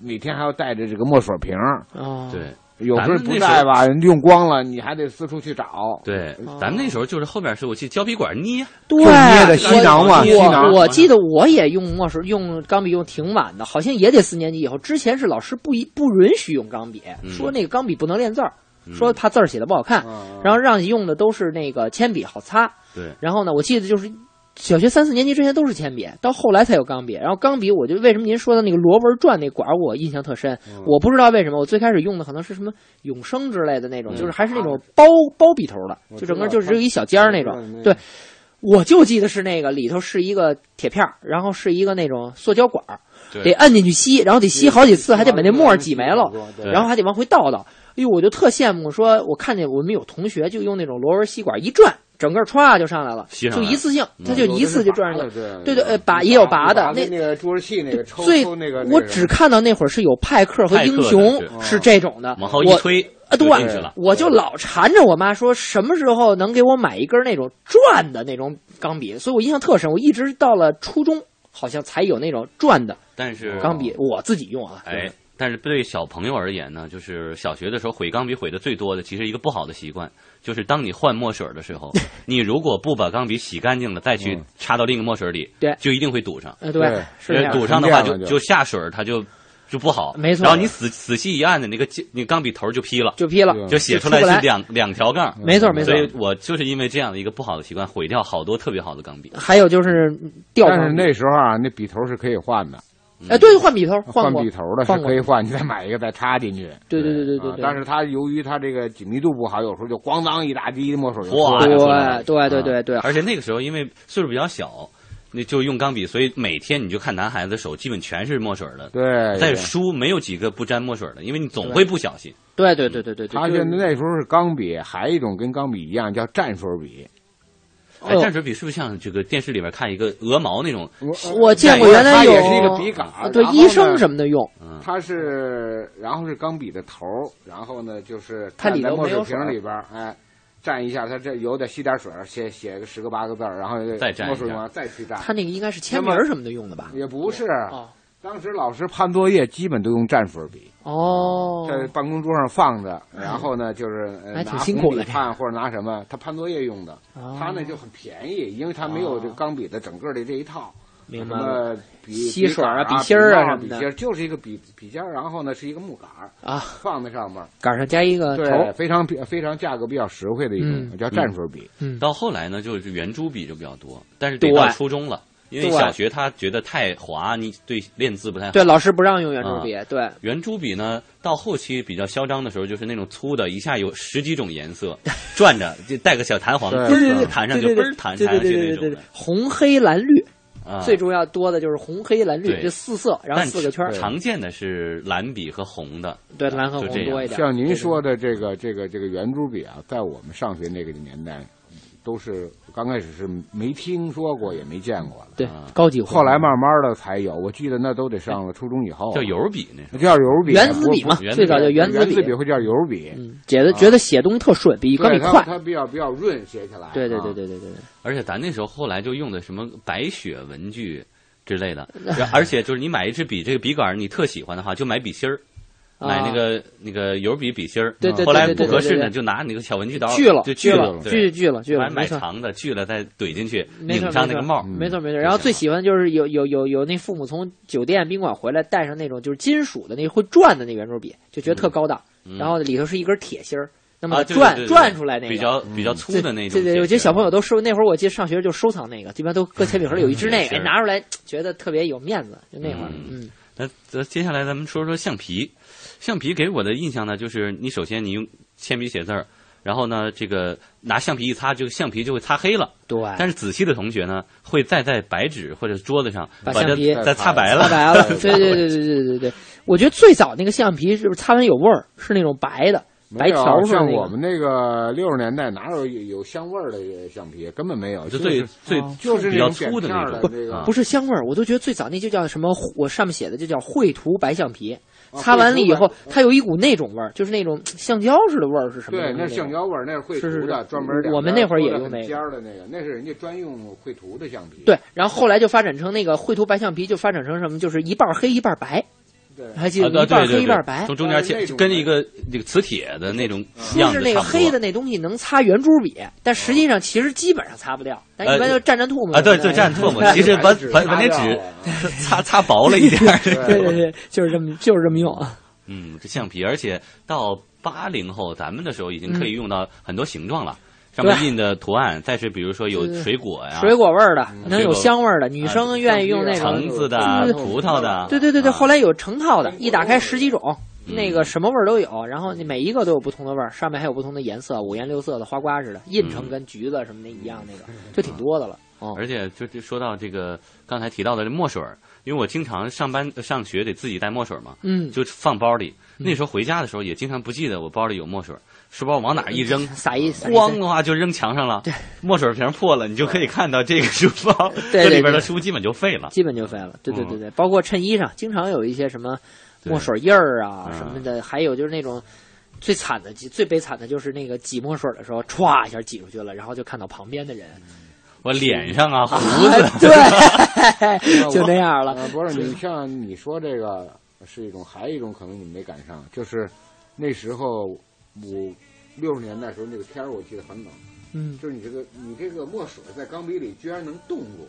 每天还要带着这个墨水瓶儿，哦，对，有时候不咱们那时候带吧，用光了，你还得四处去找。对，咱们那时候就是后面是我记得胶笔管捏，对，就捏的吸囊嘛我吸囊我我记得我也用墨水用钢笔用挺晚的，好像也得四年级以后。之前是老师不一不允许用钢笔，嗯说那个钢笔不能练字儿，说怕字儿写的不好看，然后让你用的都是那个铅笔好擦。对，然后呢，我记得就是小学三四年级之前都是铅笔，到后来才有钢笔。然后钢笔，我就为什么您说的那个螺纹转那管，我印象特深。我不知道为什么，我最开始用的可能是什么永生之类的那种，嗯就是还是那种包包笔头的，就整个就只有一小尖儿那种。对，我就记得是那个里头是一个铁片儿，然后是一个那种塑胶管儿，得摁进去吸，然后得吸好几次，还得把那沫儿挤没了，然后还得往回倒倒。哎呦，我就特羡慕，说我看见我们有同学就用那种螺纹吸管一转，整个歘就上来了，就一次性，他就一次就转上去。对对对，呃，拔也有拔的，那那个注射器那个抽 那个，我只看到那会儿是有派克和英雄是这种的，往后一我推啊，对我就老缠着我妈说什么时候能给我买一根那种转的那种钢笔，所以我印象特深。我一直到了初中，好像才有那种转的但是钢笔，我自己用啊。哎，但是对小朋友而言呢，就是小学的时候毁钢笔毁的最多的，其实一个不好的习惯，就是当你换墨水的时候，你如果不把钢笔洗干净了，再去插到另一个墨水里，对。就一定会堵上。呃对。是这样堵上的话就就就下水它就。就不好，没错。然后你仔仔细一按的，那个那钢笔头就劈了，就劈了。就写出来是两两条杠。没错没错。所以我就是因为这样的一个不好的习惯，毁掉好多特别好的钢笔。还有就是掉但是，那时候啊，那笔头是可以换的，哎，对，换笔头，换笔头的是可以换，你再买一个再插进去。对对对对对。但是它由于它这个紧密度不好，有时候就咣当一大滴墨水就哗出来了就出来了对对对对，而且那个时候因为岁数比较小，那就用钢笔，所以每天你就看男孩子手基本全是墨水的。对对在书没有几个不沾墨水的，因为你总会不小心。对对对对对对，它就是那时候是钢笔，还有一种跟钢笔一样叫蘸水笔。哎，蘸水笔是不是像这个电视里面看一个鹅毛那种？我见过原来有它也是一个笔杆啊，对医生什么的用，它是，然后是钢笔的头儿，然后呢就是它里头蘸在墨水瓶里边儿，哎，蘸一下，它这有点吸点水，写写个十个八个字儿，然后再蘸一下墨水往再去蘸。它那个应该是签名儿什么的用的吧？也不是，哦当时老师判作业基本都用蘸水笔，哦，在办公桌上放着，然后呢就是呃拿辛苦的。红笔判或者拿什么，他判作业用的，哦。他呢就很便宜，因为他没有这个钢笔的整个的这一套。明白什了么笔吸水啊笔芯儿啊什么的。笔芯就是一个笔笔尖儿，然后呢是一个木杆儿啊，放在上面，杆上加一个头。对，非常非常价格比较实惠的一种，嗯。叫蘸水笔。嗯，到后来呢，就是圆珠笔就比较多，但是得对。到初中了，因为小学他觉得太滑，你对练字不太好。对，老师不让用圆珠笔，啊对，圆珠笔呢，到后期比较嚣张的时候，就是那种粗的，一下有十几种颜色，转着就带个小弹簧，对嘣对对儿弹上去，对对嘣儿弹上对对对对对去那种。，红黑蓝绿，啊最重要多的就是红黑蓝绿这四色，然后四个圈，常见的是蓝笔和红的，对蓝和红多一点。像您说的这个这个这个圆珠笔啊，在我们上学那个年代，都是刚开始是没听说过也没见过的。对，高级后来慢慢的才有，我记得那都得上了初中以后。叫油笔那那叫油笔，原子笔嘛最早叫原原子笔笔会叫油笔。嗯，觉得觉得写东西特顺，比钢笔快。对它它比较比较润，写起来。对对啊对对对对，而且咱那时候后来就用的什么白雪文具之类的，然而且就是你买一支笔，这个笔杆儿你特喜欢的话，就买笔芯儿。啊买那个那个油笔笔芯儿，对对对后来不合适呢，就拿那个小文具刀锯了就锯了锯锯了锯了买长的锯了再怼进去，拧上那个帽，没错没错。然后最喜欢就是有有有有那父母从酒店宾馆回来带上那种就是金属的那个会转的那圆珠笔，就觉得特高档。嗯然后里头是一根铁芯儿，那么转转出来那个比较比较粗的那种对对，我觉得小朋友都收，那会儿我记得上学就收藏那个，基本上都搁铅笔盒里有一支那个，拿出来觉得特别有面子。就那会儿，嗯，那那接下来咱们说说橡皮，橡皮给我的印象呢，就是你首先你用铅笔写字儿，然后呢，这个拿橡皮一擦，这个橡皮就会擦黑了。对。但是仔细的同学呢，会再在白纸或者桌子上把它橡皮再擦白了。擦白了。对对对对对对对，我觉得最早那个橡皮是不是擦完有味儿，是那种白的。白条像我们那个六十年代哪有有香味儿的橡皮？根本没有，就就是最最就是比较粗的那种那个不是香味儿，我都觉得最早那就叫什么，我上面写的就叫绘图白橡皮。啊擦完了以后，它有一股那种味儿，就是那种橡胶似的味儿，是什么对，那是橡胶味儿，那是绘图的，是专门我们那会儿也用那个尖儿的那个，那是人家专用绘图的橡皮。对，然后后来就发展成那个绘图白橡皮，就发展成什么，就是一半儿黑一半儿白。对还记得一半儿对对黑一半白，从中间切跟一个那个磁铁的那种样子说是那个黑的那东西能擦圆珠笔，但实际上其实基本上擦不掉，但一般就蘸蘸唾沫啊，对对，蘸唾沫，其实把把把那纸 擦擦薄了一点。对对对，就是这么就是这么用啊。嗯，这橡皮，而且到八零后，咱们的时候已经可以用到很多形状了。上面对印的图案，再是比如说有水果呀，水果味儿的，嗯能有香味儿的，女生愿意用那个橙子的、葡萄的，对对对对，后来有成套的，一打开十几种，那个什么味儿都有，然后每一个都有不同的味儿，上面还有不同的颜色，五颜六色的花瓜似的，印成跟橘子什么的一样，那个就挺多的了。哦，而且就就说到这个刚才提到的这墨水儿，因为我经常上班上学得自己带墨水嘛，嗯，就放包里。那时候回家的时候也经常不记得我包里有墨水，书包往哪一扔，撒一咣的话就扔墙上了。对，墨水瓶破了，你就可以看到这个书包对这里边的书基本就废了，基本就废了。对对对对，包括衬衣上经常有一些什么墨水印儿啊什么的，还有就是那种。最惨的、最悲惨的就是那个挤墨水的时候，歘一下挤出去了，然后就看到旁边的人，我脸上啊胡子，对，就那样了。不是你像你说这个是一种，还有一种可能你没赶上，就是那时候五六十年代时候那个天儿，我记得很冷，嗯，就是你这个你这个墨水在钢笔里居然能冻住。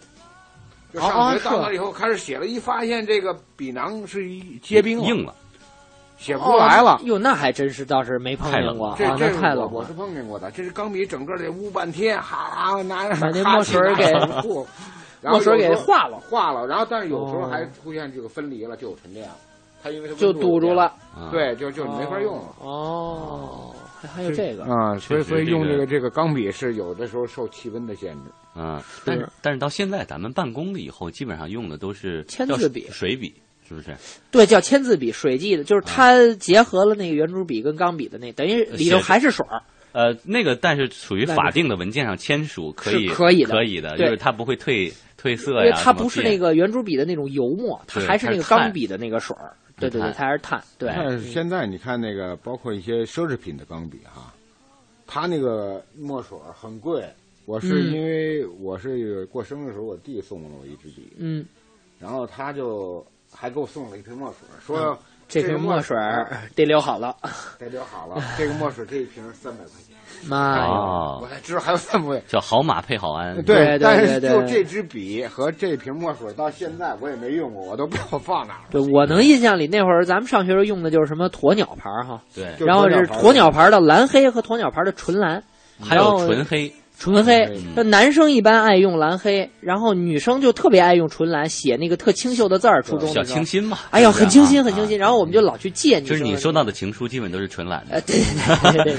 就啊上学到了以后开始写了，一发现这个笔囊是一结冰了，硬了。写不出来了，哟，那还真是倒是没碰见过，这这太冷了。我是碰见过的，这是钢笔整个得捂半天，哈拿 把那墨水给墨水给化了，化了。然后，但是有时候还出现这个分离了，就有沉淀了。它因为它就堵住了，对，就就没法用了。哦，还有这个啊，所以所以用这个这个钢笔是有的时候受气温的限制啊。但是但是到现在咱们办公了以后，基本上用的都是签字笔、水笔。是不是？对，叫签字笔，水迹的，就是它结合了那个圆珠笔跟钢笔的那，等于里头还是水儿。呃，那个但是属于法定的文件上签署可以，可以的，可以的，就是它不会褪褪色呀。因为它不是那个圆珠笔的那种油墨，它还是那个钢笔的那个水儿。对对对，它还是碳。对。但是现在你看那个，包括一些奢侈品的钢笔哈，它那个墨水很贵。我是因为我是过生日的时候，我弟送了我一支笔，嗯，然后他就。还给我送了一瓶墨水，说这瓶墨水得留好了，得留好了。这个墨水这一瓶三百块钱，妈呀！我才知道还有这么位，叫好马配好鞍。对，但是就这支笔和这瓶墨水到现在我也没用过，我都不知道放哪儿。对我能印象里那会儿咱们上学时候用的就是什么鸵鸟牌哈，对，然后是鸵鸟牌的蓝黑和鸵鸟牌的纯蓝，还有纯黑。纯黑，那男生一般爱用蓝黑，然后女生就特别爱用纯蓝，写那个特清秀的字儿。初中小清新嘛，哎呀，很清新，很清新。然后我们就老去借。就是你收到的情书基本都是纯蓝的。对对对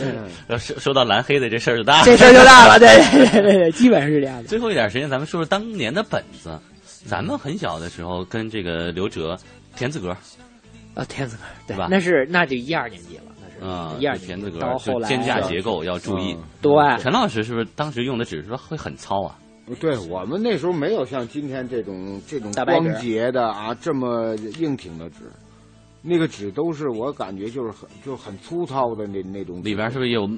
对。收 收到蓝黑的这事儿就大了。这事儿就大了，对对对对，基本上是这样的。最后一点时间，咱们说说当年的本子。咱们很小的时候跟这个刘哲田字格，啊，田字格对吧？那是那就一二年级了。啊，一二田字格，到后来肩架结构要注意。对，陈老师是不是当时用的纸说会很糙啊？对我们那时候没有像今天这种这种光洁的啊这么硬挺的纸，那个纸都是我感觉就是很就很粗糙的那那种。里边是不是也有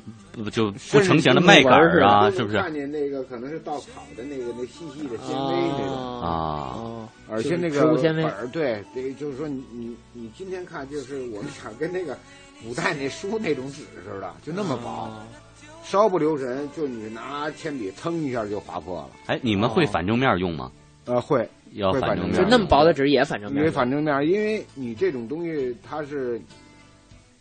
就不成形的麦秆啊？是不是？看见那个可能是稻草的那个那细细的纤维那种啊，而且那个植物纤维对对，就是说你你你今天看就是我们想跟那个。古代那书那种纸似的，就那么薄，稍不留神，就你拿铅笔蹭一下就划破了。哎，你们会反正面用吗？呃，会，要反正面，就那么薄的纸也反正面。因为反正面，因为你这种东西它是。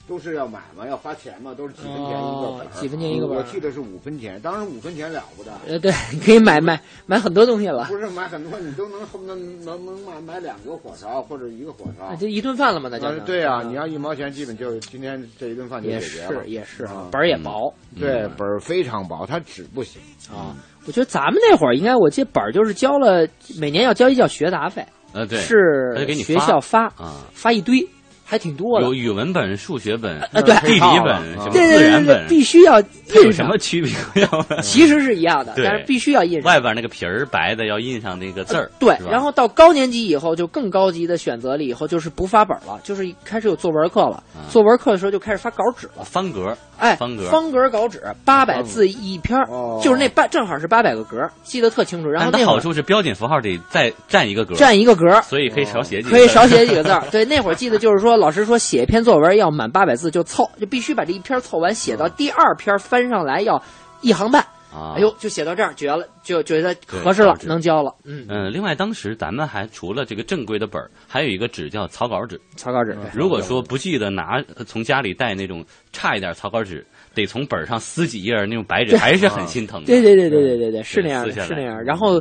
都是要买嘛，要花钱嘛，都是几分钱一个本几分钱一个本我记得是五分钱，当然五分钱了不得。呃，对，可以买买买很多东西了。不是买很多，你都能能能能买买两个火烧或者一个火烧。就一顿饭了嘛，那就。对啊，你要一毛钱，基本就今天这一顿饭就解决了。也是也是，本儿也薄。对，本儿非常薄，它纸不行啊。我觉得咱们那会儿应该，我记得本儿就是交了，每年要交一叫学杂费。呃，对，是学校发啊，发一堆。还挺多的，有语文本、数学本、呃，对，地理本、什么自然本，必须要印有什么区别？其实是一样的，但是必须要印上。外边那个皮儿白的要印上那个字儿。对，然后到高年级以后就更高级的选择了，以后就是不发本了，就是开始有作文课了。作文课的时候就开始发稿纸了，方格，哎，方格，方格稿纸，八百字一篇，就是那八正好是八百个格，记得特清楚。然后那好处是标点符号得再占一个格，占一个格，所以可以少写几个，可以少写几个字。对，那会儿记得就是说，老师说写一篇。作文要满八百字就凑，就必须把这一篇凑完，写到第二篇翻上来要一行半。哎呦，就写到这儿绝了，就觉得合适了，能交了。嗯嗯。另外，当时咱们还除了这个正规的本儿，还有一个纸叫草稿纸。草稿纸。如果说不记得拿从家里带那种差一点草稿纸，得从本上撕几页那种白纸，还是很心疼的。对对对对对对对，是那样的，是那样。然后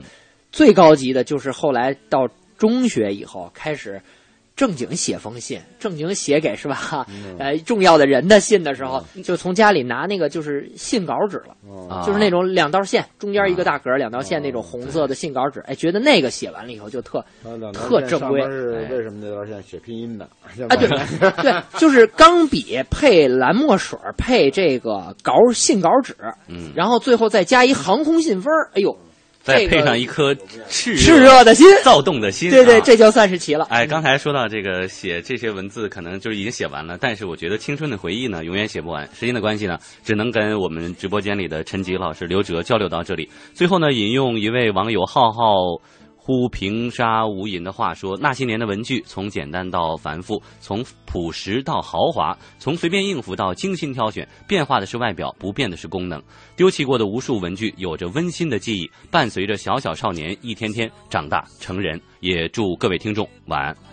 最高级的就是后来到中学以后开始。正经写封信，正经写给是吧？呃，重要的人的信的时候，就从家里拿那个就是信稿纸了，就是那种两道线，中间一个大格，两道线那种红色的信稿纸。哎，觉得那个写完了以后就特特正规。是为什么那段线写拼音的？啊，对对，就是钢笔配蓝墨水配这个稿信稿纸，嗯，然后最后再加一航空信封哎呦。再配上一颗炽炽热的心、躁动的心，对对，这就算是齐了。哎，刚才说到这个写这些文字，可能就是已经写完了，但是我觉得青春的回忆呢，永远写不完。时间的关系呢，只能跟我们直播间里的陈吉老师、刘哲交流到这里。最后呢，引用一位网友浩浩。乎平沙无垠的话说：“那些年的文具，从简单到繁复，从朴实到豪华，从随便应付到精心挑选，变化的是外表，不变的是功能。丢弃过的无数文具，有着温馨的记忆，伴随着小小少年一天天长大成人。也祝各位听众晚安。”